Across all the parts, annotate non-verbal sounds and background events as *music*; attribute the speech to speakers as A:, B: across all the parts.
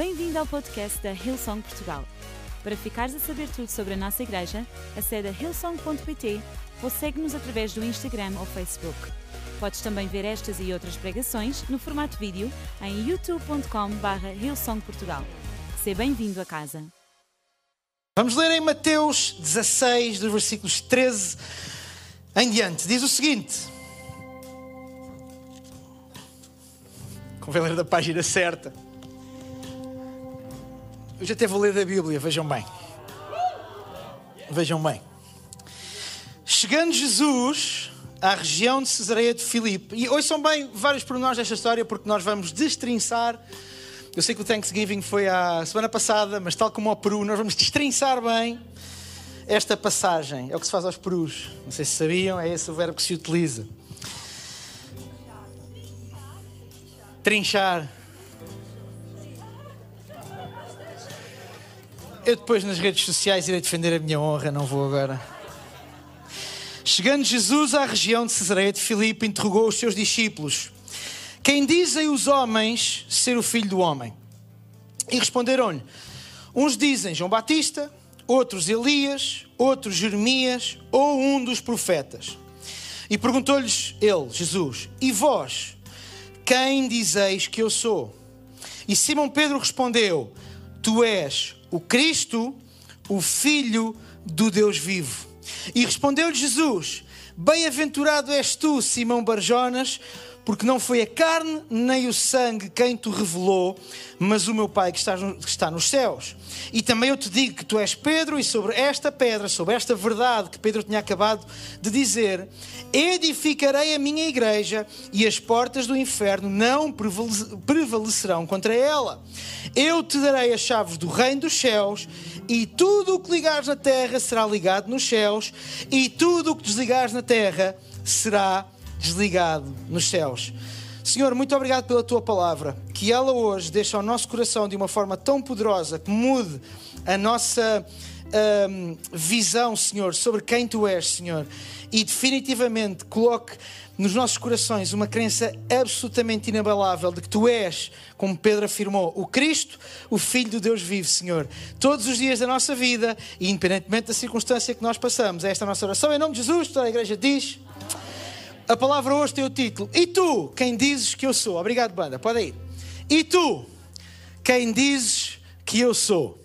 A: Bem-vindo ao podcast da Hillsong Portugal. Para ficares a saber tudo sobre a nossa igreja, acede a hillsong.pt ou segue-nos através do Instagram ou Facebook. Podes também ver estas e outras pregações no formato vídeo em youtube.com.br hillsongportugal. Seja bem-vindo a casa.
B: Vamos ler em Mateus 16, dos versículos 13 em diante. Diz o seguinte. Convém ler da página certa. Eu já até vou ler da Bíblia, vejam bem. Vejam bem. Chegando Jesus à região de Cesareia de Filipe, e hoje são bem vários pormenores desta história, porque nós vamos destrinçar. Eu sei que o Thanksgiving foi a semana passada, mas tal como ao Peru, nós vamos destrinçar bem esta passagem. É o que se faz aos perus. Não sei se sabiam, é esse o verbo que se utiliza. Trinchar. Eu depois nas redes sociais irei defender a minha honra, não vou agora. Chegando Jesus à região de Cesareia de Filipe, interrogou os seus discípulos: Quem dizem os homens ser o filho do homem? E responderam-lhe: Uns dizem João Batista, outros Elias, outros Jeremias ou um dos profetas. E perguntou-lhes ele, Jesus: E vós, quem dizeis que eu sou? E Simão Pedro respondeu: Tu és o Cristo, o Filho do Deus vivo. E respondeu-lhe Jesus: Bem-aventurado és tu, Simão Barjonas, porque não foi a carne nem o sangue quem te revelou, mas o meu Pai que está, que está nos céus. E também eu te digo que tu és Pedro, e sobre esta pedra, sobre esta verdade que Pedro tinha acabado de dizer, edificarei a minha igreja, e as portas do inferno não prevalecerão contra ela. Eu te darei as chaves do reino dos céus, e tudo o que ligares na terra será ligado nos céus, e tudo o que desligares na terra será desligado nos céus. Senhor, muito obrigado pela tua palavra, que ela hoje deixa ao nosso coração de uma forma tão poderosa que mude a nossa hum, visão, Senhor, sobre quem tu és, Senhor, e definitivamente coloque nos nossos corações uma crença absolutamente inabalável de que tu és, como Pedro afirmou, o Cristo, o Filho do Deus vivo, Senhor. Todos os dias da nossa vida, e independentemente da circunstância que nós passamos, é esta a nossa oração. Em nome de Jesus, toda a igreja diz. A palavra hoje tem o título E tu, quem dizes que eu sou? Obrigado, banda, pode ir. E tu, quem dizes que eu sou?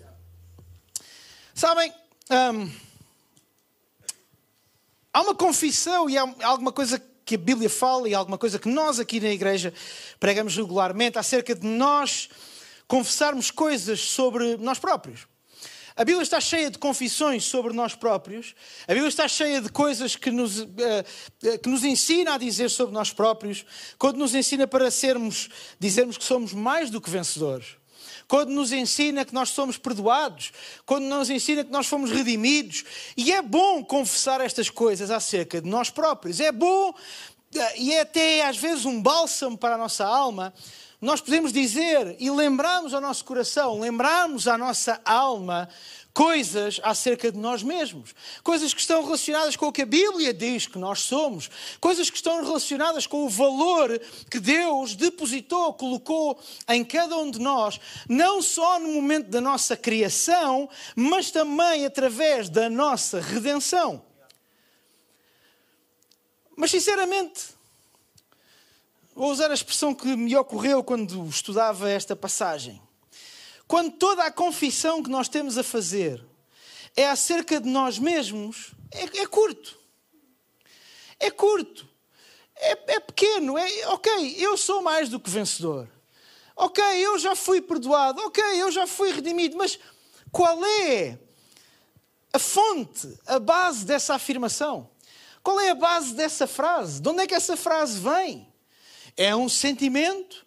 B: Sabem, hum, há uma confissão e há alguma coisa que a Bíblia fala e alguma coisa que nós aqui na igreja pregamos regularmente acerca de nós confessarmos coisas sobre nós próprios. A Bíblia está cheia de confissões sobre nós próprios. A Bíblia está cheia de coisas que nos, uh, que nos ensina a dizer sobre nós próprios. Quando nos ensina para sermos, dizermos que somos mais do que vencedores. Quando nos ensina que nós somos perdoados. Quando nos ensina que nós fomos redimidos. E é bom confessar estas coisas acerca de nós próprios. É bom eh, e é até às vezes um bálsamo para a nossa alma nós podemos dizer e lembrarmos ao nosso coração, lembrarmos à nossa alma coisas acerca de nós mesmos, coisas que estão relacionadas com o que a Bíblia diz que nós somos, coisas que estão relacionadas com o valor que Deus depositou, colocou em cada um de nós, não só no momento da nossa criação, mas também através da nossa redenção. Mas sinceramente, Vou usar a expressão que me ocorreu quando estudava esta passagem. Quando toda a confissão que nós temos a fazer é acerca de nós mesmos, é, é curto. É curto. É, é pequeno. É, ok, eu sou mais do que vencedor. Ok, eu já fui perdoado. Ok, eu já fui redimido. Mas qual é a fonte, a base dessa afirmação? Qual é a base dessa frase? De onde é que essa frase vem? É um sentimento?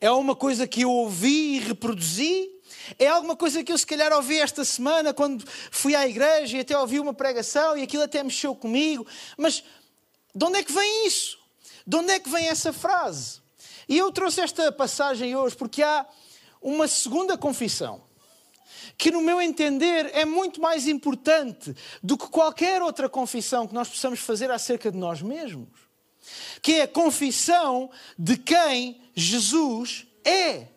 B: É uma coisa que eu ouvi e reproduzi? É alguma coisa que eu se calhar ouvi esta semana quando fui à igreja e até ouvi uma pregação e aquilo até mexeu comigo. Mas de onde é que vem isso? De onde é que vem essa frase? E eu trouxe esta passagem hoje porque há uma segunda confissão que, no meu entender, é muito mais importante do que qualquer outra confissão que nós possamos fazer acerca de nós mesmos que é a confissão de quem Jesus é.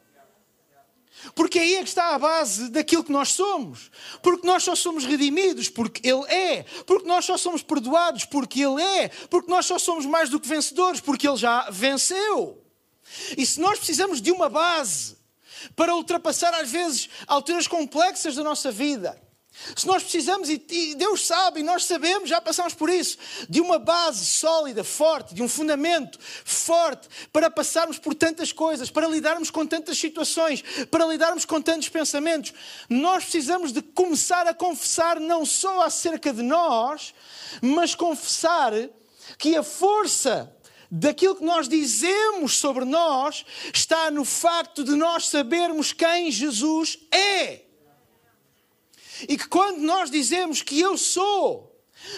B: Porque aí é que está a base daquilo que nós somos. Porque nós só somos redimidos porque Ele é. Porque nós só somos perdoados porque Ele é. Porque nós só somos mais do que vencedores porque Ele já venceu. E se nós precisamos de uma base para ultrapassar, às vezes, alturas complexas da nossa vida, se nós precisamos, e Deus sabe, e nós sabemos, já passamos por isso, de uma base sólida, forte, de um fundamento forte para passarmos por tantas coisas, para lidarmos com tantas situações, para lidarmos com tantos pensamentos, nós precisamos de começar a confessar não só acerca de nós, mas confessar que a força daquilo que nós dizemos sobre nós está no facto de nós sabermos quem Jesus é. E que quando nós dizemos que eu sou,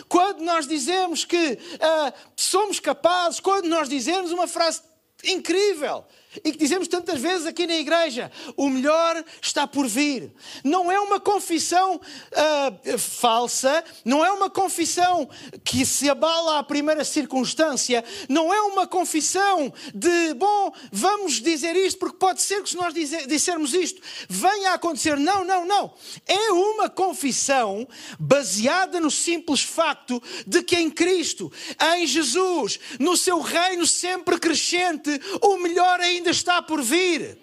B: quando nós dizemos que uh, somos capazes, quando nós dizemos uma frase incrível, e que dizemos tantas vezes aqui na igreja: o melhor está por vir. Não é uma confissão uh, falsa, não é uma confissão que se abala à primeira circunstância, não é uma confissão de, bom, vamos dizer isto, porque pode ser que se nós dizer, dissermos isto, venha a acontecer. Não, não, não. É uma confissão baseada no simples facto de que em Cristo, em Jesus, no seu reino sempre crescente, o melhor ainda ainda está por vir.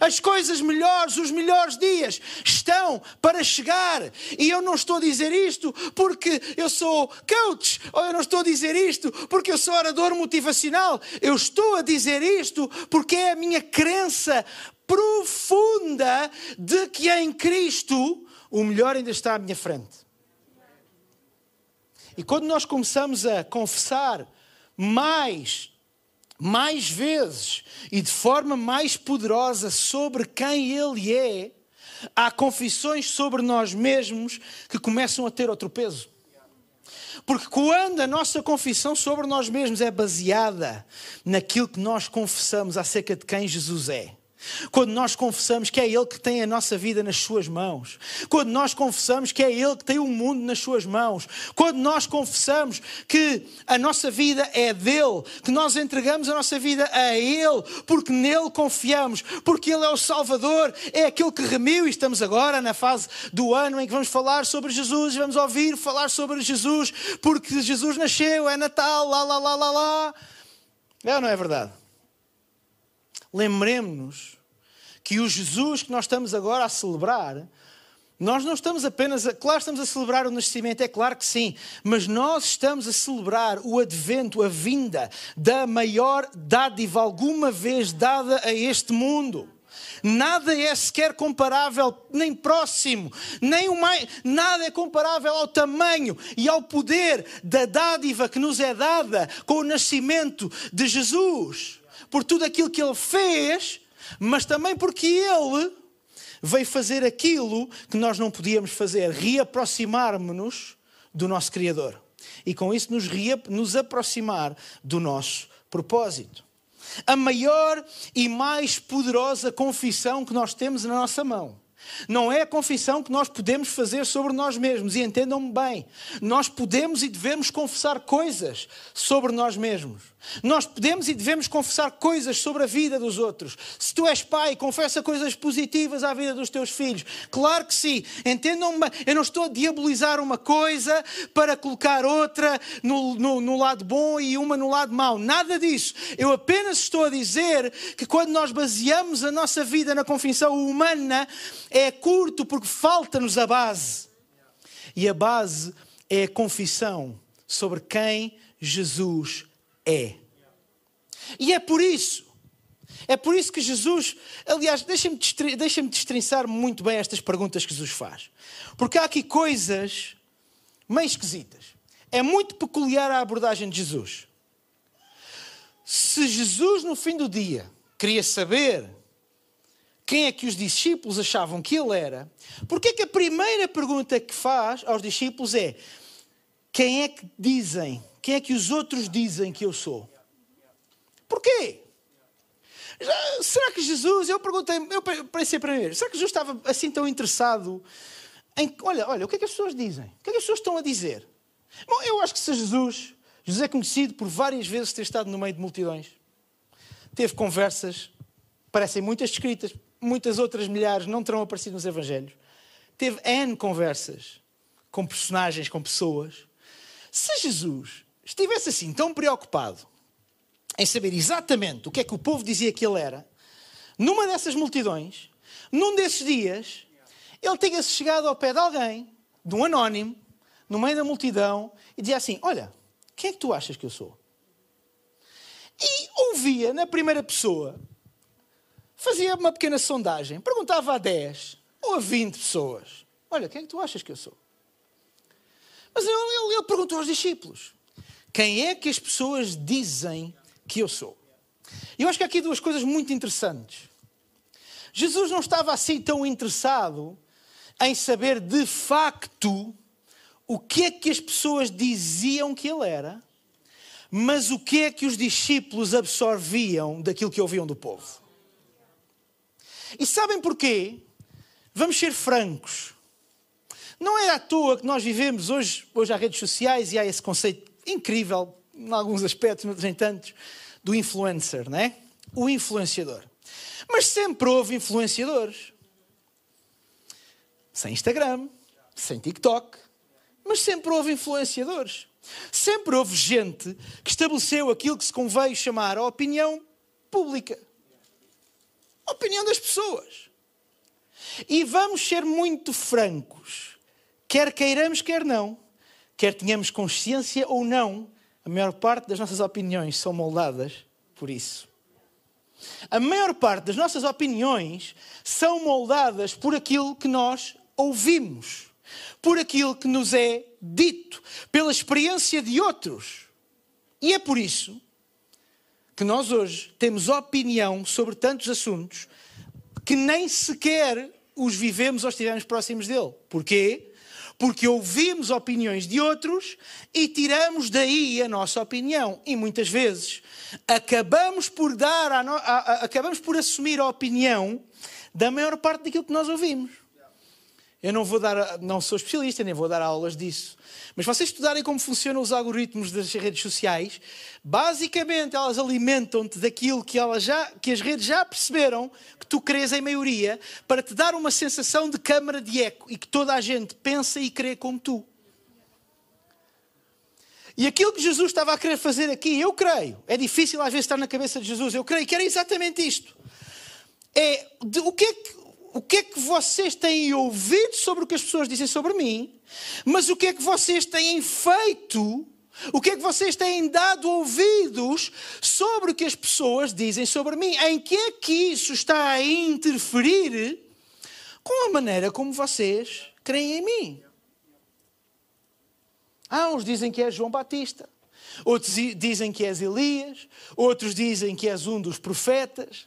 B: As coisas melhores, os melhores dias estão para chegar. E eu não estou a dizer isto porque eu sou coach, ou eu não estou a dizer isto porque eu sou orador motivacional. Eu estou a dizer isto porque é a minha crença profunda de que em Cristo o melhor ainda está à minha frente. E quando nós começamos a confessar mais mais vezes e de forma mais poderosa sobre quem Ele é, há confissões sobre nós mesmos que começam a ter outro peso. Porque quando a nossa confissão sobre nós mesmos é baseada naquilo que nós confessamos acerca de quem Jesus é, quando nós confessamos que é Ele que tem a nossa vida nas Suas mãos. Quando nós confessamos que é Ele que tem o mundo nas Suas mãos. Quando nós confessamos que a nossa vida é dele, que nós entregamos a nossa vida a Ele, porque nele confiamos, porque Ele é o Salvador, é aquele que remiu. E estamos agora na fase do ano em que vamos falar sobre Jesus, vamos ouvir falar sobre Jesus, porque Jesus nasceu, é Natal, lá, lá, lá, lá, lá. É ou não é verdade? Lembremos-nos que o Jesus que nós estamos agora a celebrar, nós não estamos apenas, a, claro, estamos a celebrar o nascimento, é claro que sim, mas nós estamos a celebrar o advento, a vinda da maior dádiva alguma vez dada a este mundo. Nada é sequer comparável, nem próximo, nem o mais, nada é comparável ao tamanho e ao poder da dádiva que nos é dada com o nascimento de Jesus por tudo aquilo que ele fez, mas também porque ele veio fazer aquilo que nós não podíamos fazer, reaproximar-nos do nosso Criador. E com isso nos, nos aproximar do nosso propósito. A maior e mais poderosa confissão que nós temos na nossa mão não é a confissão que nós podemos fazer sobre nós mesmos. E entendam-me bem, nós podemos e devemos confessar coisas sobre nós mesmos. Nós podemos e devemos confessar coisas sobre a vida dos outros. Se tu és pai, confessa coisas positivas à vida dos teus filhos. Claro que sim. Entendam-me bem, eu não estou a diabolizar uma coisa para colocar outra no, no, no lado bom e uma no lado mau. Nada disso. Eu apenas estou a dizer que quando nós baseamos a nossa vida na confissão humana, é curto porque falta-nos a base. E a base é a confissão sobre quem Jesus é. E é por isso. É por isso que Jesus, aliás, deixa-me deixa destrinçar muito bem estas perguntas que Jesus faz. Porque há aqui coisas meio esquisitas. É muito peculiar a abordagem de Jesus. Se Jesus, no fim do dia, queria saber quem é que os discípulos achavam que ele era, porque é que a primeira pergunta que faz aos discípulos é: quem é que dizem, quem é que os outros dizem que eu sou? Porquê? Já, será que Jesus, eu perguntei, eu pensei mim, será que Jesus estava assim tão interessado em, olha, olha, o que é que as pessoas dizem? O que é que as pessoas estão a dizer? Bom, eu acho que se Jesus, Jesus é conhecido por várias vezes ter estado no meio de multidões, teve conversas, parecem muitas descritas, muitas outras milhares não terão aparecido nos Evangelhos, teve N conversas com personagens, com pessoas. Se Jesus estivesse assim tão preocupado em saber exatamente o que é que o povo dizia que ele era, numa dessas multidões, num desses dias, ele tinha-se chegado ao pé de alguém, de um anónimo, no meio da multidão, e dizia assim: Olha, quem é que tu achas que eu sou? E ouvia na primeira pessoa, fazia uma pequena sondagem, perguntava a 10 ou a 20 pessoas: Olha, quem é que tu achas que eu sou? Mas ele, ele, ele perguntou aos discípulos: Quem é que as pessoas dizem que eu sou? E eu acho que há aqui duas coisas muito interessantes. Jesus não estava assim tão interessado em saber de facto o que é que as pessoas diziam que ele era, mas o que é que os discípulos absorviam daquilo que ouviam do povo. E sabem porquê? Vamos ser francos. Não é à toa que nós vivemos hoje, hoje há redes sociais e há esse conceito incrível, em alguns aspectos, mas em tantos, do influencer, não é? O influenciador. Mas sempre houve influenciadores. Sem Instagram, sem TikTok, mas sempre houve influenciadores. Sempre houve gente que estabeleceu aquilo que se conveio chamar a opinião pública. A opinião das pessoas. E vamos ser muito francos. Quer queiramos, quer não. Quer tenhamos consciência ou não, a maior parte das nossas opiniões são moldadas por isso. A maior parte das nossas opiniões são moldadas por aquilo que nós ouvimos, por aquilo que nos é dito, pela experiência de outros. E é por isso que nós hoje temos opinião sobre tantos assuntos que nem sequer os vivemos ou estivemos próximos dele. Porquê? Porque ouvimos opiniões de outros e tiramos daí a nossa opinião. E muitas vezes acabamos por dar, a no... a, acabamos por assumir a opinião da maior parte daquilo que nós ouvimos. Eu não vou dar, não sou especialista, nem vou dar aulas disso. Mas vocês estudarem como funcionam os algoritmos das redes sociais, basicamente elas alimentam-te daquilo que, elas já, que as redes já perceberam que tu crês em maioria, para te dar uma sensação de câmara de eco e que toda a gente pensa e crê como tu. E aquilo que Jesus estava a querer fazer aqui, eu creio, é difícil às vezes estar na cabeça de Jesus, eu creio que era exatamente isto. É de, o que é que o que é que vocês têm ouvido sobre o que as pessoas dizem sobre mim, mas o que é que vocês têm feito, o que é que vocês têm dado ouvidos sobre o que as pessoas dizem sobre mim. Em que é que isso está a interferir com a maneira como vocês creem em mim? Ah, uns dizem que é João Batista, outros dizem que és Elias, outros dizem que és um dos profetas.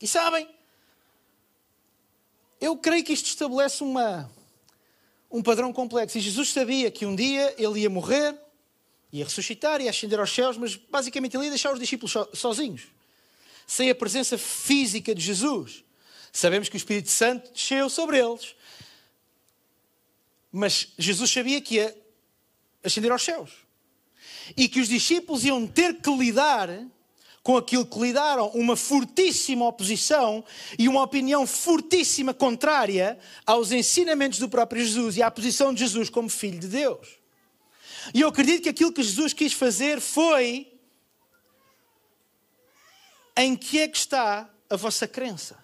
B: E sabem, eu creio que isto estabelece uma, um padrão complexo. E Jesus sabia que um dia ele ia morrer, ia ressuscitar, ia ascender aos céus, mas basicamente ele ia deixar os discípulos sozinhos, sem a presença física de Jesus. Sabemos que o Espírito Santo desceu sobre eles, mas Jesus sabia que ia ascender aos céus e que os discípulos iam ter que lidar com aquilo que lidaram, uma fortíssima oposição e uma opinião fortíssima contrária aos ensinamentos do próprio Jesus e à posição de Jesus como Filho de Deus. E eu acredito que aquilo que Jesus quis fazer foi em que é que está a vossa crença?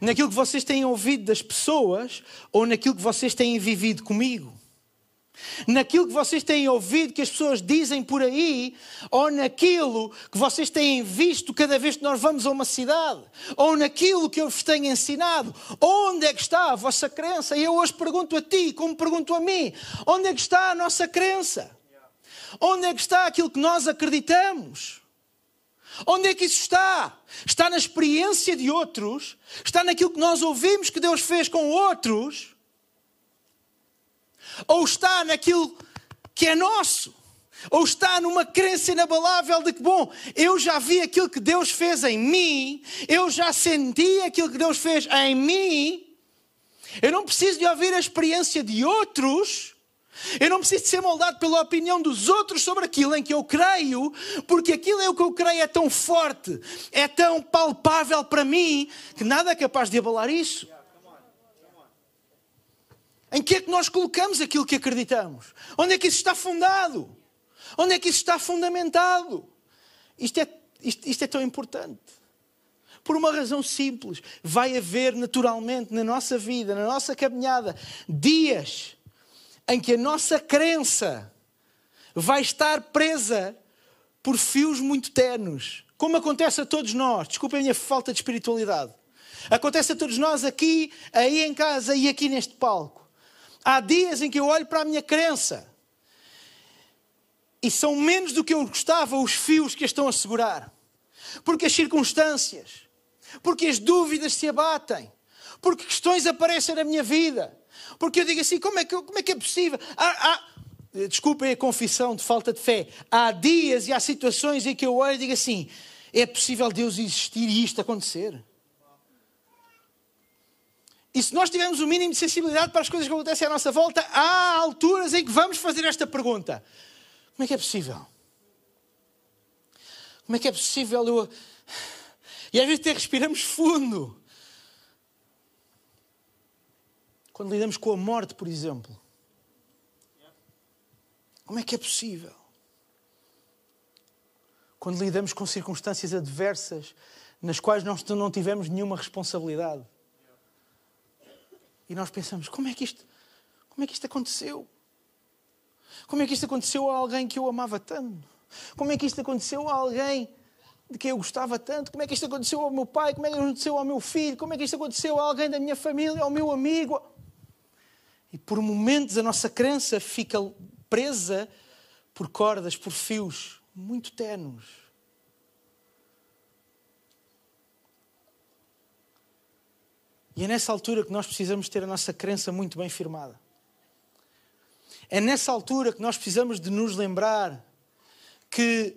B: Naquilo que vocês têm ouvido das pessoas ou naquilo que vocês têm vivido comigo? Naquilo que vocês têm ouvido que as pessoas dizem por aí, ou naquilo que vocês têm visto cada vez que nós vamos a uma cidade, ou naquilo que eu vos tenho ensinado. Onde é que está a vossa crença? E eu hoje pergunto a ti, como pergunto a mim: onde é que está a nossa crença? Onde é que está aquilo que nós acreditamos? Onde é que isso está? Está na experiência de outros? Está naquilo que nós ouvimos que Deus fez com outros? Ou está naquilo que é nosso, ou está numa crença inabalável de que, bom, eu já vi aquilo que Deus fez em mim, eu já senti aquilo que Deus fez em mim, eu não preciso de ouvir a experiência de outros. Eu não preciso de ser moldado pela opinião dos outros sobre aquilo em que eu creio, porque aquilo o que eu creio é tão forte, é tão palpável para mim, que nada é capaz de abalar isso. Em que é que nós colocamos aquilo que acreditamos? Onde é que isso está fundado? Onde é que isso está fundamentado? Isto é, isto, isto é tão importante. Por uma razão simples. Vai haver naturalmente na nossa vida, na nossa caminhada, dias em que a nossa crença vai estar presa por fios muito ternos. Como acontece a todos nós. Desculpem a minha falta de espiritualidade. Acontece a todos nós aqui, aí em casa e aqui neste palco. Há dias em que eu olho para a minha crença e são menos do que eu gostava os fios que a estão a segurar. Porque as circunstâncias, porque as dúvidas se abatem, porque questões aparecem na minha vida, porque eu digo assim: como é que, como é, que é possível? Há, há, desculpem a confissão de falta de fé. Há dias e há situações em que eu olho e digo assim: é possível Deus existir e isto acontecer? E se nós tivermos o mínimo de sensibilidade para as coisas que acontecem à nossa volta, há alturas em que vamos fazer esta pergunta: como é que é possível? Como é que é possível eu. E às vezes até respiramos fundo. Quando lidamos com a morte, por exemplo. Como é que é possível? Quando lidamos com circunstâncias adversas nas quais nós não tivemos nenhuma responsabilidade. E nós pensamos, como é que isto, como é que isto aconteceu? Como é que isto aconteceu a alguém que eu amava tanto? Como é que isto aconteceu a alguém de quem eu gostava tanto? Como é que isto aconteceu ao meu pai? Como é que isto aconteceu ao meu filho? Como é que isto aconteceu a alguém da minha família, ao meu amigo? E por momentos a nossa crença fica presa por cordas, por fios muito tenues. E é nessa altura que nós precisamos ter a nossa crença muito bem firmada. É nessa altura que nós precisamos de nos lembrar que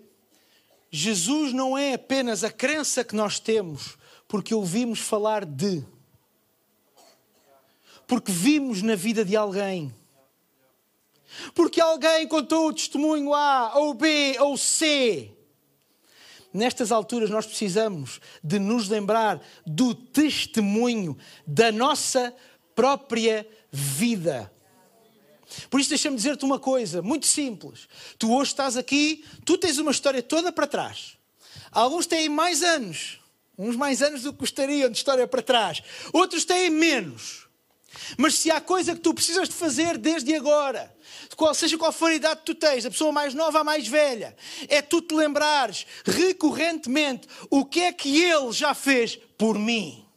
B: Jesus não é apenas a crença que nós temos porque ouvimos falar de porque vimos na vida de alguém. Porque alguém contou o testemunho A, ou B, ou C. Nestas alturas nós precisamos de nos lembrar do testemunho da nossa própria vida. Por isso deixa-me dizer-te uma coisa muito simples. Tu hoje estás aqui, tu tens uma história toda para trás. Alguns têm mais anos, uns mais anos do que gostariam de história para trás. Outros têm menos. Mas se há coisa que tu precisas de fazer desde agora, qual, seja qual for a idade que tu tens, a pessoa mais nova, a mais velha, é tu te lembrares recorrentemente o que é que Ele já fez por mim.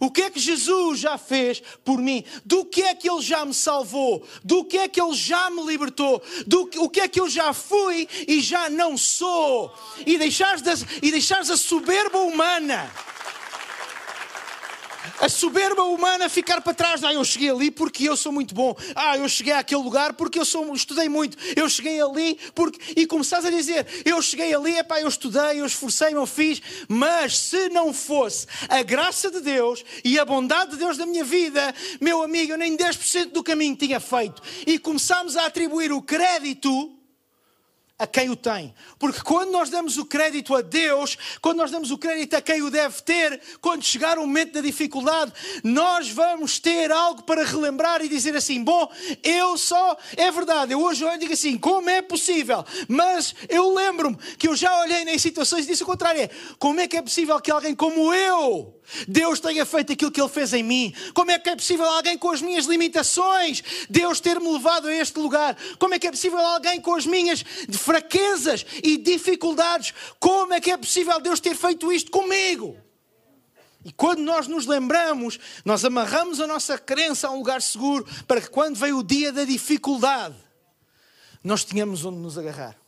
B: O que é que Jesus já fez por mim? Do que é que Ele já me salvou? Do que é que Ele já me libertou? Do o que é que eu já fui e já não sou? E deixares, e deixares a soberba humana a soberba humana ficar para trás. Ah, eu cheguei ali porque eu sou muito bom. Ah, eu cheguei àquele lugar porque eu sou, estudei muito. Eu cheguei ali porque. E começares a dizer: Eu cheguei ali, epá, eu estudei, eu esforcei, eu fiz. Mas se não fosse a graça de Deus e a bondade de Deus na minha vida, meu amigo, eu nem 10% do caminho tinha feito. E começámos a atribuir o crédito a quem o tem. Porque quando nós damos o crédito a Deus, quando nós damos o crédito a quem o deve ter, quando chegar o momento da dificuldade, nós vamos ter algo para relembrar e dizer assim: bom, eu só. É verdade, eu hoje olho e digo assim: como é possível? Mas eu lembro-me que eu já olhei em situações e disse o contrário: é, como é que é possível que alguém como eu Deus tenha feito aquilo que Ele fez em mim. Como é que é possível alguém com as minhas limitações, Deus ter-me levado a este lugar? Como é que é possível alguém com as minhas fraquezas e dificuldades, como é que é possível Deus ter feito isto comigo? E quando nós nos lembramos, nós amarramos a nossa crença a um lugar seguro para que quando vem o dia da dificuldade, nós tenhamos onde nos agarrar.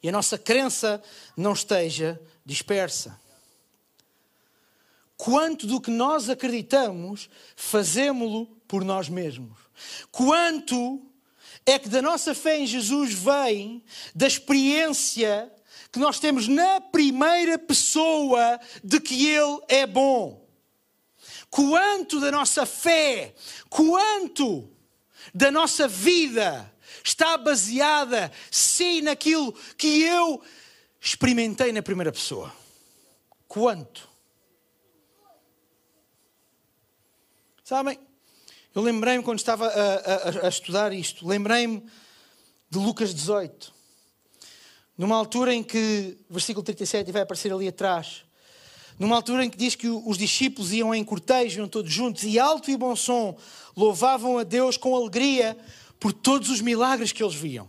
B: E a nossa crença não esteja dispersa quanto do que nós acreditamos fazemos-lo por nós mesmos. Quanto é que da nossa fé em Jesus vem da experiência que nós temos na primeira pessoa de que Ele é bom. Quanto da nossa fé, quanto da nossa vida está baseada, sim, naquilo que eu experimentei na primeira pessoa. Quanto? Sabem, eu lembrei-me quando estava a, a, a estudar isto, lembrei-me de Lucas 18, numa altura em que, versículo 37, vai aparecer ali atrás, numa altura em que diz que os discípulos iam em cortejo, iam todos juntos, e alto e bom som louvavam a Deus com alegria por todos os milagres que eles viam.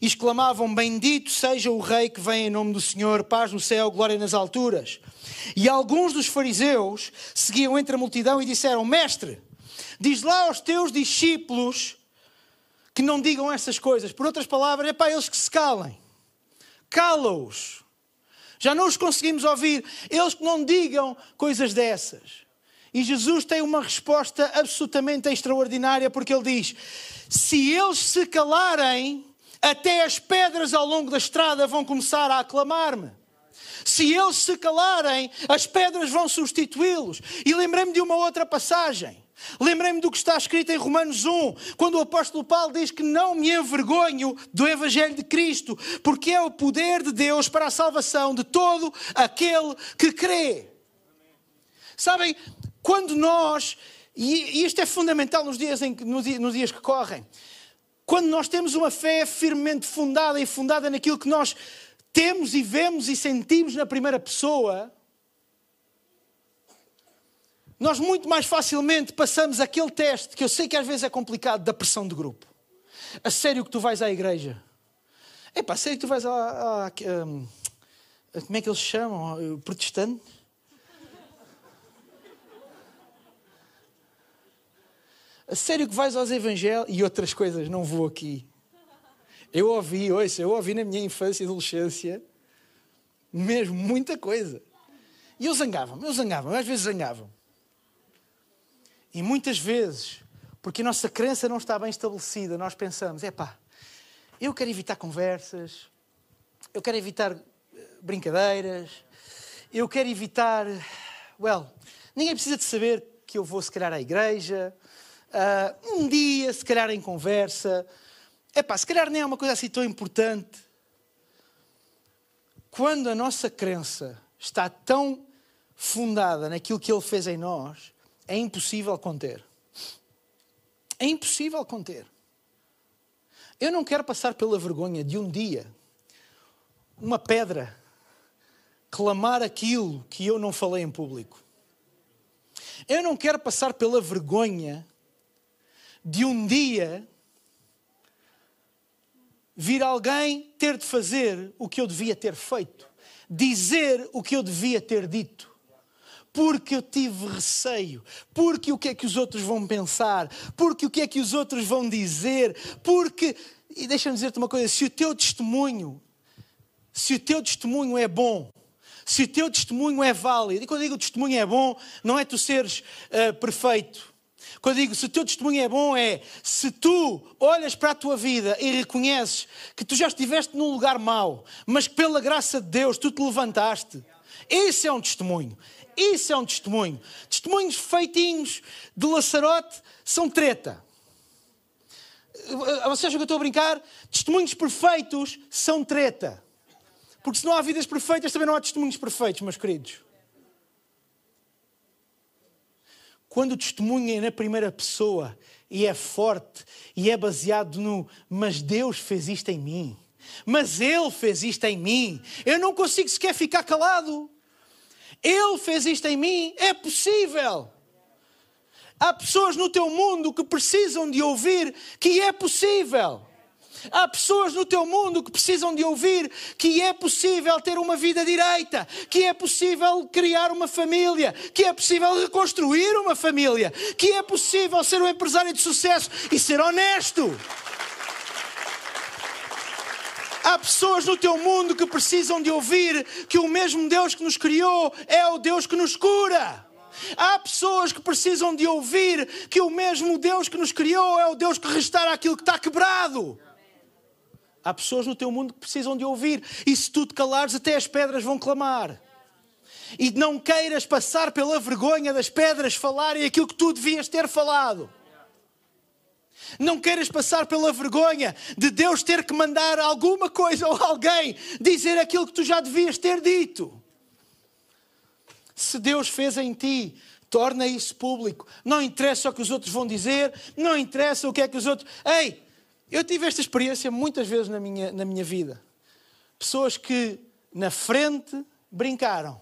B: E exclamavam: Bendito seja o Rei que vem em nome do Senhor, paz no céu, glória nas alturas. E alguns dos fariseus seguiam entre a multidão e disseram: Mestre, diz lá aos teus discípulos que não digam essas coisas. Por outras palavras, é para eles que se calem. Cala-os. Já não os conseguimos ouvir. Eles que não digam coisas dessas. E Jesus tem uma resposta absolutamente extraordinária, porque ele diz: se eles se calarem, até as pedras ao longo da estrada vão começar a aclamar-me. Se eles se calarem, as pedras vão substituí-los. E lembrei-me de uma outra passagem. Lembrei-me do que está escrito em Romanos 1, quando o apóstolo Paulo diz que não me envergonho do Evangelho de Cristo, porque é o poder de Deus para a salvação de todo aquele que crê. Sabem, quando nós, e isto é fundamental nos dias, em, nos dias que correm, quando nós temos uma fé firmemente fundada e fundada naquilo que nós temos e vemos e sentimos na primeira pessoa, nós muito mais facilmente passamos aquele teste que eu sei que às vezes é complicado da pressão de grupo. A sério que tu vais à igreja? É pá, a sério que tu vais à. à, à como é que eles chamam? Protestante? A sério que vais aos evangelhos e outras coisas, não vou aqui. Eu ouvi, ouça, eu ouvi na minha infância e adolescência mesmo muita coisa. E eu zangava-me, eu zangava-me, às vezes zangava-me. E muitas vezes, porque a nossa crença não está bem estabelecida, nós pensamos, é pá, eu quero evitar conversas, eu quero evitar eh, brincadeiras, eu quero evitar, well, ninguém precisa de saber que eu vou se calhar à igreja, uh, um dia, se calhar em conversa. É pá, se calhar nem é uma coisa assim tão importante. Quando a nossa crença está tão fundada naquilo que Ele fez em nós, é impossível conter. É impossível conter. Eu não quero passar pela vergonha de um dia uma pedra clamar aquilo que eu não falei em público. Eu não quero passar pela vergonha de um dia vir alguém ter de fazer o que eu devia ter feito, dizer o que eu devia ter dito. Porque eu tive receio, porque o que é que os outros vão pensar, porque o que é que os outros vão dizer, porque. E deixa-me dizer-te uma coisa: se o teu testemunho, se o teu testemunho é bom, se o teu testemunho é válido, e quando digo testemunho é bom, não é tu seres uh, perfeito, quando digo se o teu testemunho é bom, é se tu olhas para a tua vida e reconheces que tu já estiveste num lugar mau, mas que pela graça de Deus tu te levantaste. Isso é um testemunho. Isso é um testemunho. Testemunhos feitinhos de laçarote são treta. Vocês acham que eu estou a brincar? Testemunhos perfeitos são treta. Porque se não há vidas perfeitas, também não há testemunhos perfeitos, meus queridos. Quando o testemunho é na primeira pessoa e é forte e é baseado no mas Deus fez isto em mim, mas Ele fez isto em mim, eu não consigo sequer ficar calado. Ele fez isto em mim, é possível. Há pessoas no teu mundo que precisam de ouvir que é possível. Há pessoas no teu mundo que precisam de ouvir que é possível ter uma vida direita, que é possível criar uma família, que é possível reconstruir uma família, que é possível ser um empresário de sucesso e ser honesto. Há pessoas no teu mundo que precisam de ouvir que o mesmo Deus que nos criou é o Deus que nos cura. Há pessoas que precisam de ouvir que o mesmo Deus que nos criou é o Deus que restaura aquilo que está quebrado. Há pessoas no teu mundo que precisam de ouvir. E se tu te calares, até as pedras vão clamar. E não queiras passar pela vergonha das pedras falarem aquilo que tu devias ter falado. Não queiras passar pela vergonha de Deus ter que mandar alguma coisa ou alguém dizer aquilo que tu já devias ter dito. Se Deus fez em ti, torna isso público. Não interessa o que os outros vão dizer, não interessa o que é que os outros. Ei, eu tive esta experiência muitas vezes na minha, na minha vida. Pessoas que na frente brincaram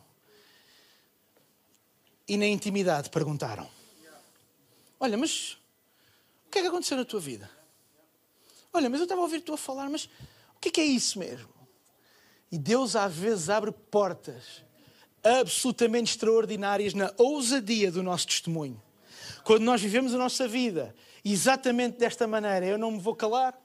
B: e na intimidade perguntaram: Olha, mas que é que aconteceu na tua vida? Olha, mas eu estava a ouvir tu a falar, mas o que é, que é isso mesmo? E Deus às vezes abre portas absolutamente extraordinárias na ousadia do nosso testemunho. Quando nós vivemos a nossa vida exatamente desta maneira, eu não me vou calar,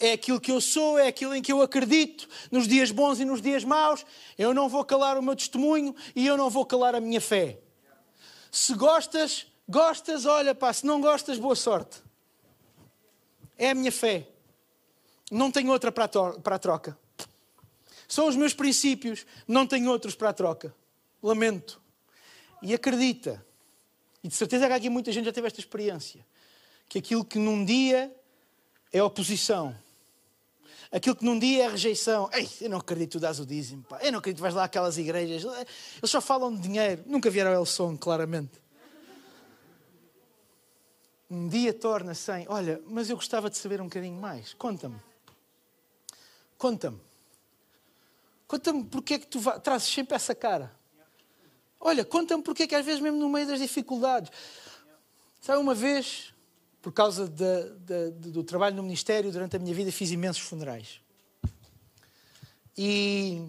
B: é aquilo que eu sou, é aquilo em que eu acredito, nos dias bons e nos dias maus. Eu não vou calar o meu testemunho e eu não vou calar a minha fé. Se gostas, gostas, olha pá, se não gostas, boa sorte. É a minha fé. Não tenho outra para a troca. São os meus princípios, não tenho outros para a troca. Lamento. E acredita. E de certeza que aqui muita gente já teve esta experiência. Que aquilo que num dia é oposição, aquilo que num dia é rejeição. Ei, eu não acredito que tu dás o dízimo, pá. Eu não acredito que vais lá àquelas igrejas. Eles só falam de dinheiro. Nunca vieram ao Elson, claramente. Um dia torna-se olha, mas eu gostava de saber um bocadinho mais. Conta-me. Conta-me. Conta-me porque é que tu trazes sempre essa cara. Olha, conta-me porque é que às vezes mesmo no meio das dificuldades. Sabe, uma vez por causa de, de, de, do trabalho no Ministério, durante a minha vida fiz imensos funerais. E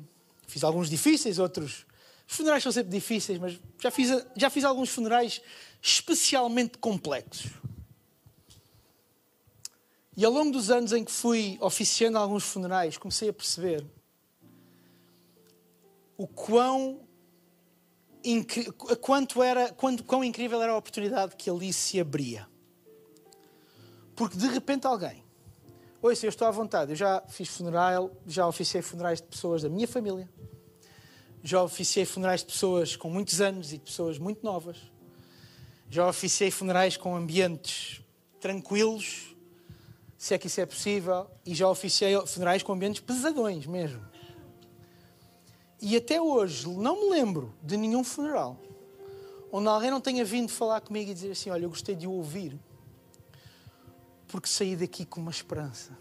B: fiz alguns difíceis, outros. Os funerais são sempre difíceis, mas já fiz, já fiz alguns funerais especialmente complexos. E ao longo dos anos em que fui oficiando alguns funerais, comecei a perceber o quão quanto era, quanto, quão incrível era a oportunidade que ali se abria. Porque de repente alguém, ouça, eu estou à vontade, eu já fiz funeral, já oficiei funerais de pessoas da minha família, já oficiei funerais de pessoas com muitos anos e de pessoas muito novas, já oficiei funerais com ambientes tranquilos, se é que isso é possível, e já oficiei funerais com ambientes pesadões mesmo. E até hoje não me lembro de nenhum funeral onde alguém não tenha vindo falar comigo e dizer assim: Olha, eu gostei de o ouvir porque saí daqui com uma esperança.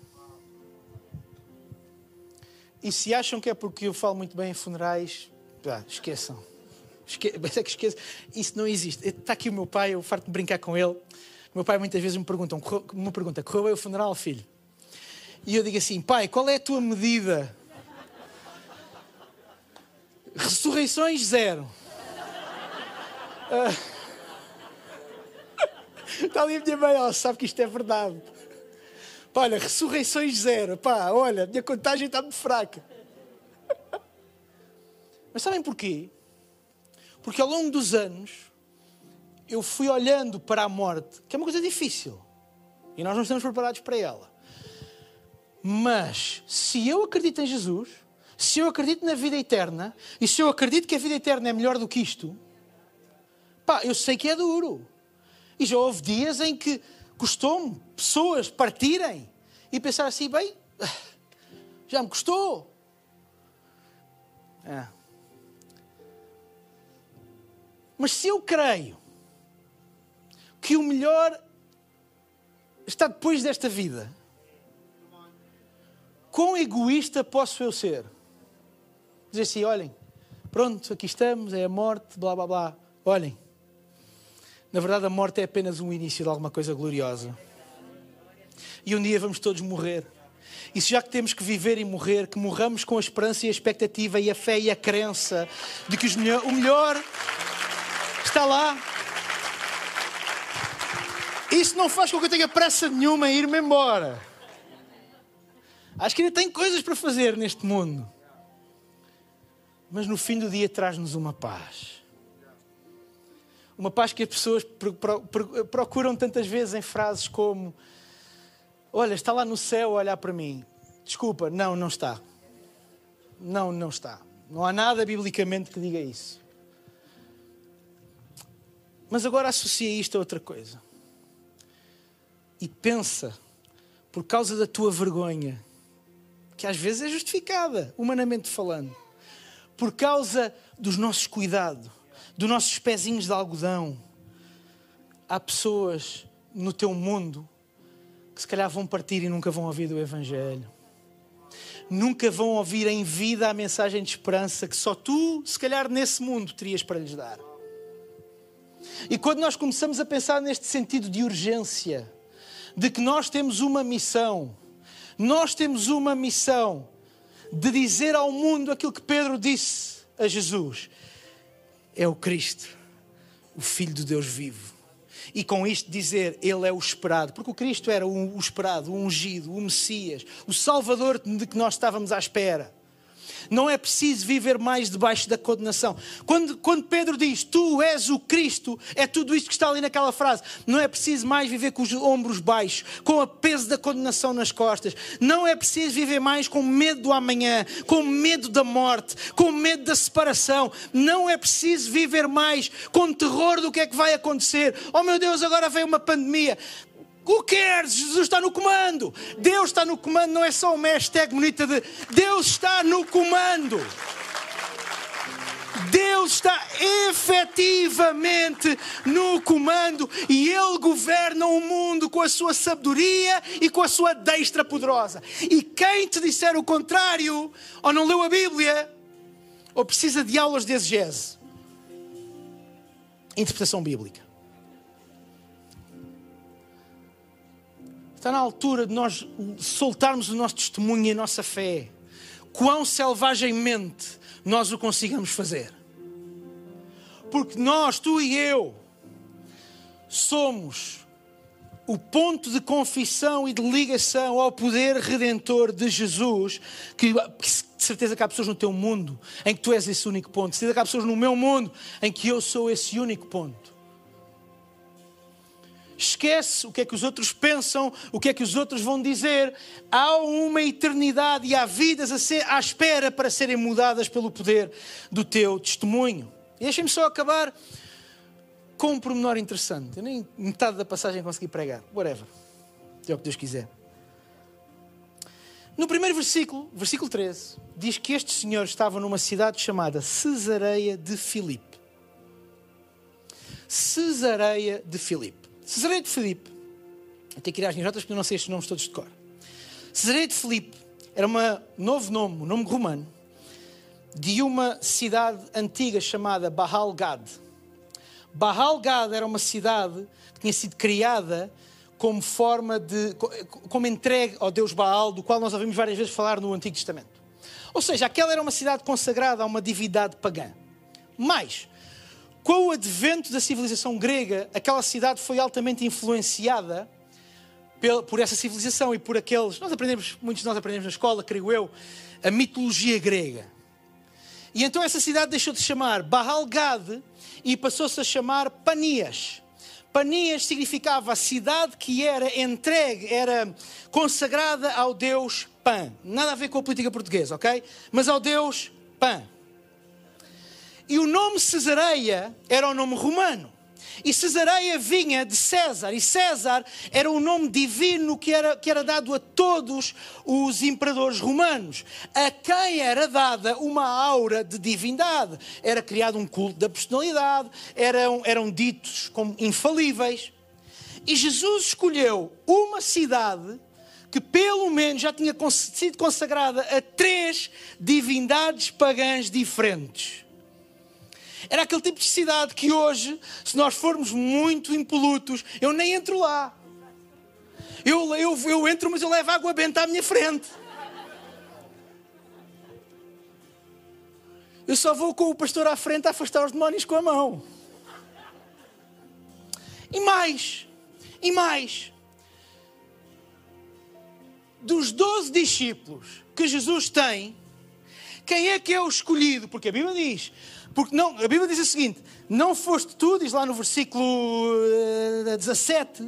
B: E se acham que é porque eu falo muito bem em funerais, pá, esqueçam. Esque... *laughs* É que esqueçam. Isso não existe. Está aqui o meu pai, eu farto de brincar com ele. Meu pai muitas vezes me pergunta, me pergunta, correu bem o funeral, filho? E eu digo assim, pai, qual é a tua medida? Ressurreições, zero. Uh... *laughs* Está ali a minha mãe, ela sabe que isto é verdade. Pá, olha, ressurreições zero. Pá, olha, minha contagem está muito fraca. *laughs* Mas sabem porquê? Porque ao longo dos anos eu fui olhando para a morte, que é uma coisa difícil. E nós não estamos preparados para ela. Mas se eu acredito em Jesus, se eu acredito na vida eterna, e se eu acredito que a vida eterna é melhor do que isto, pá, eu sei que é duro. E já houve dias em que custou-me pessoas partirem e pensar assim: bem, *sighs* já me custou. É. Mas se eu creio que o melhor está depois desta vida, quão egoísta posso eu ser? Dizer assim: olhem, pronto, aqui estamos, é a morte, blá blá blá. Olhem, na verdade, a morte é apenas um início de alguma coisa gloriosa. E um dia vamos todos morrer. E se já que temos que viver e morrer, que morramos com a esperança e a expectativa e a fé e a crença de que o melhor está lá. Isso não faz com que eu tenha pressa nenhuma em ir-me embora. Acho que ainda tem coisas para fazer neste mundo. Mas no fim do dia traz-nos uma paz. Uma paz que as pessoas procuram tantas vezes em frases como: Olha, está lá no céu a olhar para mim. Desculpa, não, não está. Não, não está. Não há nada biblicamente que diga isso. Mas agora associa isto a outra coisa. E pensa, por causa da tua vergonha, que às vezes é justificada, humanamente falando, por causa dos nossos cuidados, dos nossos pezinhos de algodão, há pessoas no teu mundo que se calhar vão partir e nunca vão ouvir do Evangelho. Nunca vão ouvir em vida a mensagem de esperança que só tu, se calhar nesse mundo, terias para lhes dar. E quando nós começamos a pensar neste sentido de urgência, de que nós temos uma missão, nós temos uma missão de dizer ao mundo aquilo que Pedro disse a Jesus: é o Cristo, o Filho de Deus vivo. E com isto dizer Ele é o esperado, porque o Cristo era o esperado, o ungido, o Messias, o Salvador de que nós estávamos à espera. Não é preciso viver mais debaixo da condenação. Quando, quando Pedro diz, Tu és o Cristo, é tudo isto que está ali naquela frase. Não é preciso mais viver com os ombros baixos, com o peso da condenação nas costas. Não é preciso viver mais com medo do amanhã, com medo da morte, com medo da separação. Não é preciso viver mais com terror do que é que vai acontecer. Oh meu Deus, agora vem uma pandemia. O que queres? Jesus está no comando. Deus está no comando, não é só uma hashtag bonita de Deus está no comando. Deus está efetivamente no comando e Ele governa o mundo com a sua sabedoria e com a sua destra poderosa. E quem te disser o contrário, ou não leu a Bíblia, ou precisa de aulas de exegese, interpretação bíblica. Está na altura de nós soltarmos o nosso testemunho e a nossa fé. Quão selvagemmente nós o consigamos fazer. Porque nós, tu e eu, somos o ponto de confissão e de ligação ao poder redentor de Jesus, que, de certeza que há pessoas no teu mundo em que tu és esse único ponto, de certeza que há pessoas no meu mundo em que eu sou esse único ponto. Esquece o que é que os outros pensam, o que é que os outros vão dizer. Há uma eternidade e há vidas a ser, à espera para serem mudadas pelo poder do teu testemunho. E deixem-me só acabar com um pormenor interessante. Eu nem metade da passagem consegui pregar. Whatever. É o que Deus quiser. No primeiro versículo, versículo 13, diz que este senhor estava numa cidade chamada Cesareia de Filipe. Cesareia de Filipe. Cesareia de Filipe, tenho que ir às minhas notas porque eu não sei estes nomes todos de cor. Cesareia de Filipe era um novo nome, um nome romano, de uma cidade antiga chamada Bahal Gad. Bahal Gad era uma cidade que tinha sido criada como forma de. como entregue ao Deus Baal, do qual nós ouvimos várias vezes falar no Antigo Testamento. Ou seja, aquela era uma cidade consagrada a uma divindade pagã. Mas, com o advento da civilização grega, aquela cidade foi altamente influenciada por essa civilização e por aqueles. Nós aprendemos, muitos de nós aprendemos na escola, creio eu, a mitologia grega. E então essa cidade deixou de se chamar Baal-Gad e passou-se a chamar Panias. Panias significava a cidade que era entregue, era consagrada ao Deus Pan. Nada a ver com a política portuguesa, ok? Mas ao Deus Pan. E o nome Cesareia era o nome romano. E Cesareia vinha de César, e César era o nome divino que era, que era dado a todos os imperadores romanos, a quem era dada uma aura de divindade. Era criado um culto da personalidade, eram, eram ditos como infalíveis. E Jesus escolheu uma cidade que pelo menos já tinha sido consagrada a três divindades pagãs diferentes. Era aquele tipo de cidade que hoje, se nós formos muito impolutos, eu nem entro lá. Eu, eu, eu entro, mas eu levo água benta à minha frente. Eu só vou com o pastor à frente a afastar os demónios com a mão. E mais, e mais. Dos doze discípulos que Jesus tem, quem é que é o escolhido? Porque a Bíblia diz: porque não, a Bíblia diz o seguinte: não foste tu, diz lá no versículo 17, eh,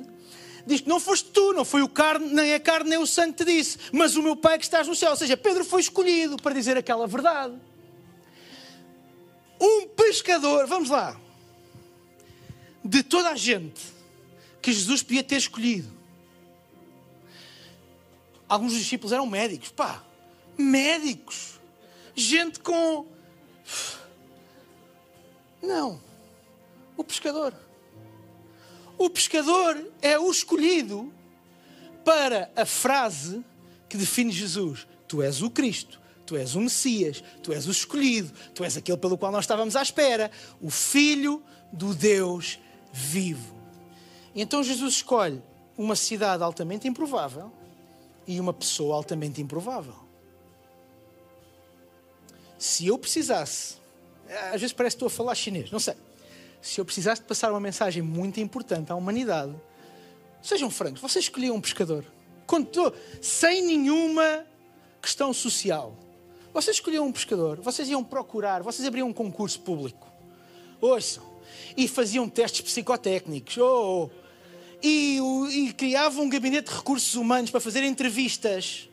B: diz que não foste tu, não foi o carne, nem a carne nem o sangue te disse, mas o meu Pai que estás no céu. Ou seja, Pedro foi escolhido para dizer aquela verdade. Um pescador, vamos lá, de toda a gente que Jesus podia ter escolhido, Alguns discípulos eram médicos. Pá, médicos. Gente com. Não. O pescador. O pescador é o escolhido para a frase que define Jesus: Tu és o Cristo, tu és o Messias, tu és o escolhido, tu és aquele pelo qual nós estávamos à espera, o Filho do Deus vivo. Então Jesus escolhe uma cidade altamente improvável e uma pessoa altamente improvável. Se eu precisasse, às vezes parece que estou a falar chinês, não sei. Se eu precisasse de passar uma mensagem muito importante à humanidade, sejam francos, vocês escolhiam um pescador, Contou, sem nenhuma questão social. Vocês escolhiam um pescador, vocês iam procurar, vocês abriam um concurso público. Ouçam. E faziam testes psicotécnicos. Oh, oh e, e criava um gabinete de recursos humanos para fazer entrevistas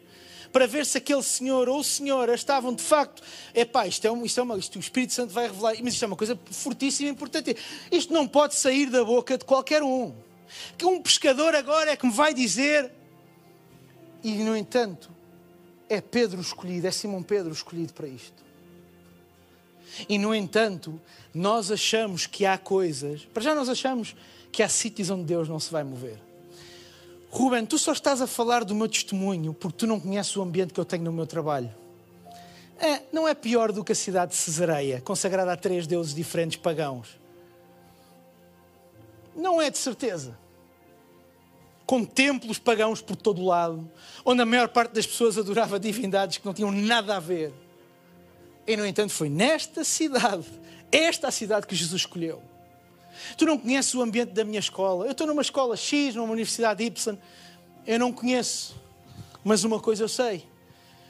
B: para ver se aquele senhor ou senhora estavam de facto. Epá, isto é, um, isto é uma. Isto, o Espírito Santo vai revelar. Mas isto é uma coisa fortíssima e importante. Isto não pode sair da boca de qualquer um. Que um pescador agora é que me vai dizer. E, no entanto, é Pedro escolhido, é Simão Pedro escolhido para isto. E, no entanto, nós achamos que há coisas. Para já, nós achamos que há sítios onde Deus não se vai mover. Ruben, tu só estás a falar do meu testemunho porque tu não conheces o ambiente que eu tenho no meu trabalho. É, não é pior do que a cidade de Cesareia, consagrada a três deuses diferentes pagãos. Não é de certeza. Com templos pagãos por todo o lado, onde a maior parte das pessoas adorava divindades que não tinham nada a ver. E, no entanto, foi nesta cidade, esta a cidade que Jesus escolheu Tu não conheces o ambiente da minha escola. Eu estou numa escola X, numa universidade Y. Eu não conheço. Mas uma coisa eu sei.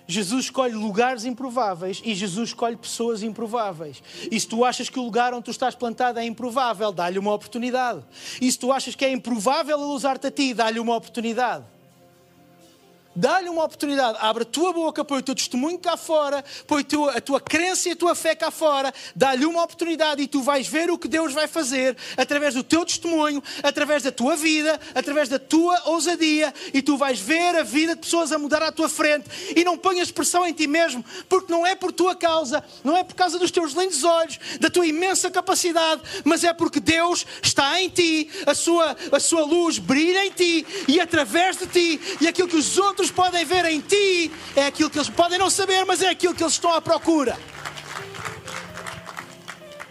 B: Jesus escolhe lugares improváveis e Jesus escolhe pessoas improváveis. E se tu achas que o lugar onde tu estás plantado é improvável, dá-lhe uma oportunidade. E se tu achas que é improvável ele usar-te a ti, dá-lhe uma oportunidade. Dá-lhe uma oportunidade, abre a tua boca, põe o teu testemunho cá fora, põe a tua, a tua crença e a tua fé cá fora, dá-lhe uma oportunidade e tu vais ver o que Deus vai fazer através do teu testemunho, através da tua vida, através da tua ousadia. E tu vais ver a vida de pessoas a mudar à tua frente. E não ponhas pressão em ti mesmo, porque não é por tua causa, não é por causa dos teus lindos olhos, da tua imensa capacidade, mas é porque Deus está em ti, a sua, a sua luz brilha em ti e através de ti. E aquilo que os outros outros podem ver em ti é aquilo que eles podem não saber, mas é aquilo que eles estão à procura.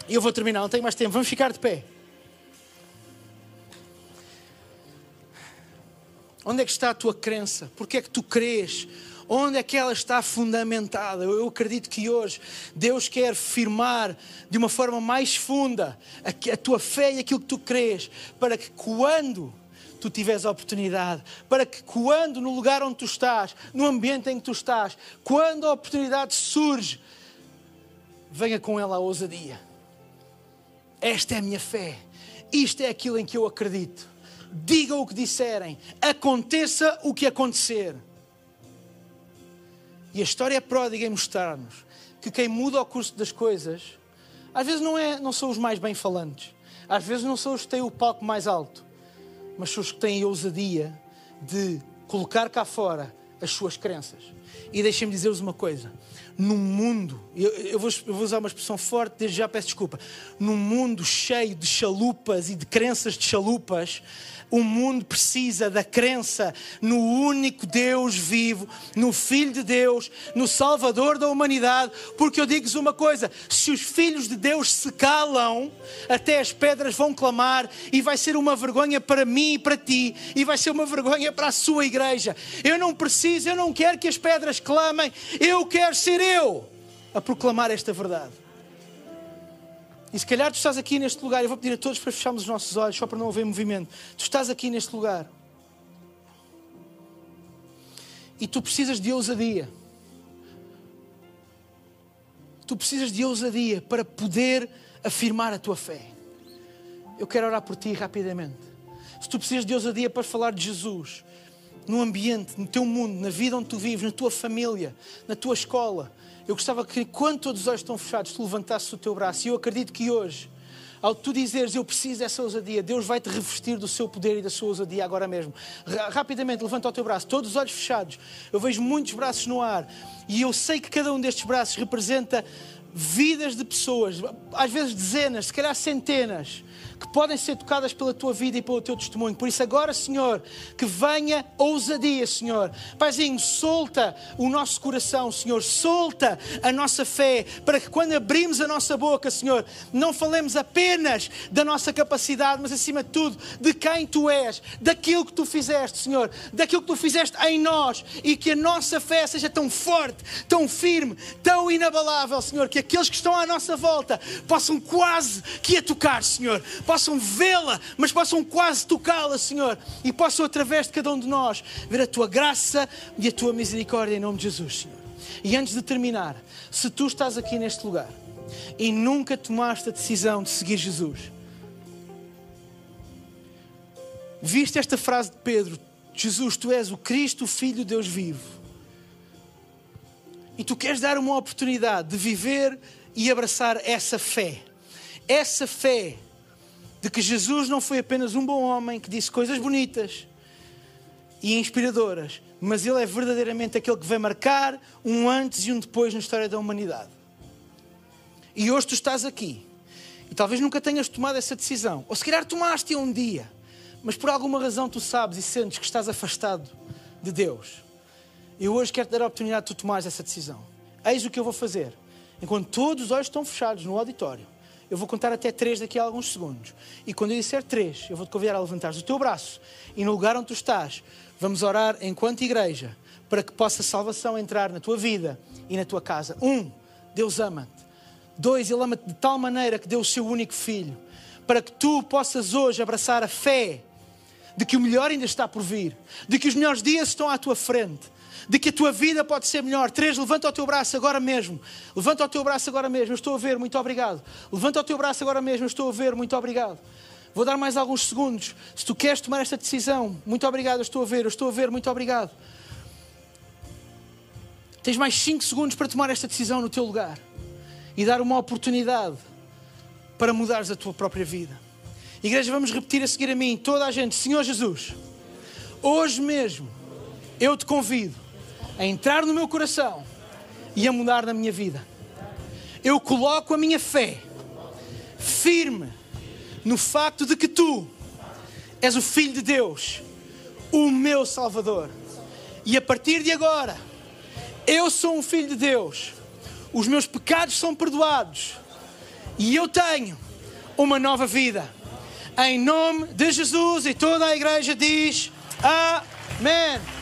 B: E eu vou terminar, não tenho mais tempo. Vamos ficar de pé. Onde é que está a tua crença? Porquê é que tu crês? Onde é que ela está fundamentada? Eu acredito que hoje Deus quer firmar de uma forma mais funda a tua fé e aquilo que tu crês, para que quando tu tiveres a oportunidade, para que quando no lugar onde tu estás, no ambiente em que tu estás, quando a oportunidade surge, venha com ela a ousadia. Esta é a minha fé. Isto é aquilo em que eu acredito. Diga o que disserem, aconteça o que acontecer. E a história é pródiga em mostrar-nos que quem muda o curso das coisas, às vezes não, é, não são os mais bem falantes, às vezes não são os que têm o palco mais alto, mas são os que têm a ousadia de colocar cá fora as suas crenças. E deixem-me dizer-vos uma coisa: num mundo, eu, eu, vou, eu, vou, usar uma expressão forte, desde já peço desculpa, num mundo cheio de chalupas e de crenças de chalupas, o mundo precisa da crença no único Deus vivo, no Filho de Deus, no Salvador da humanidade, porque eu digo-vos uma coisa: se os filhos de Deus se calam, até as pedras vão clamar e vai ser uma vergonha para mim e para ti, e vai ser uma vergonha para a sua igreja. Eu não preciso, eu não quero que as pedras clamem, eu quero ser eu a proclamar esta verdade. E se calhar tu estás aqui neste lugar, eu vou pedir a todos para fecharmos os nossos olhos, só para não haver movimento. Tu estás aqui neste lugar. E tu precisas de ousadia. Tu precisas de ousadia para poder afirmar a tua fé. Eu quero orar por ti rapidamente. Se tu precisas de ousadia para falar de Jesus, no ambiente, no teu mundo, na vida onde tu vives, na tua família, na tua escola, eu gostava que, quando todos os olhos estão fechados, tu levantasses o teu braço. E eu acredito que hoje ao tu dizeres eu preciso dessa ousadia, Deus vai te revestir do seu poder e da sua ousadia agora mesmo. Rapidamente, levanta o teu braço, todos os olhos fechados. Eu vejo muitos braços no ar e eu sei que cada um destes braços representa vidas de pessoas, às vezes dezenas, se calhar centenas que podem ser tocadas pela tua vida e pelo teu testemunho. Por isso, agora, Senhor, que venha ousadia, Senhor. Paizinho, solta o nosso coração, Senhor, solta a nossa fé, para que quando abrimos a nossa boca, Senhor, não falemos apenas da nossa capacidade, mas acima de tudo de quem tu és, daquilo que tu fizeste, Senhor, daquilo que tu fizeste em nós e que a nossa fé seja tão forte, tão firme, tão inabalável, Senhor, que aqueles que estão à nossa volta possam quase que a tocar, Senhor possam vê-la, mas possam quase tocá-la, Senhor, e possam, através de cada um de nós, ver a tua graça e a tua misericórdia em nome de Jesus, Senhor. E antes de terminar, se tu estás aqui neste lugar e nunca tomaste a decisão de seguir Jesus, viste esta frase de Pedro: Jesus, tu és o Cristo, o Filho de Deus vivo. E tu queres dar uma oportunidade de viver e abraçar essa fé. Essa fé de que Jesus não foi apenas um bom homem que disse coisas bonitas e inspiradoras, mas ele é verdadeiramente aquele que vai marcar um antes e um depois na história da humanidade. E hoje tu estás aqui e talvez nunca tenhas tomado essa decisão, ou se calhar tomaste um dia, mas por alguma razão tu sabes e sentes que estás afastado de Deus. Eu hoje quero te dar a oportunidade de tu tomares essa decisão. Eis o que eu vou fazer. Enquanto todos os olhos estão fechados no auditório, eu vou contar até três daqui a alguns segundos. E quando eu disser três, eu vou te convidar a levantar o teu braço e no lugar onde tu estás, vamos orar enquanto igreja para que possa salvação entrar na tua vida e na tua casa. Um, Deus ama-te. Dois, Ele ama-te de tal maneira que deu o seu único filho para que tu possas hoje abraçar a fé de que o melhor ainda está por vir, de que os melhores dias estão à tua frente de que a tua vida pode ser melhor. Três, levanta o teu braço agora mesmo. Levanta o teu braço agora mesmo. Eu estou a ver, muito obrigado. Levanta o teu braço agora mesmo. Eu estou a ver, muito obrigado. Vou dar mais alguns segundos. Se tu queres tomar esta decisão, muito obrigado. Eu estou a ver, eu estou a ver, muito obrigado. Tens mais cinco segundos para tomar esta decisão no teu lugar e dar uma oportunidade para mudares a tua própria vida. Igreja, vamos repetir a seguir a mim, toda a gente, Senhor Jesus, hoje mesmo eu te convido a entrar no meu coração e a mudar na minha vida. Eu coloco a minha fé firme no facto de que tu és o Filho de Deus, o meu Salvador. E a partir de agora, eu sou um filho de Deus, os meus pecados são perdoados e eu tenho uma nova vida. Em nome de Jesus e toda a igreja diz: Amém.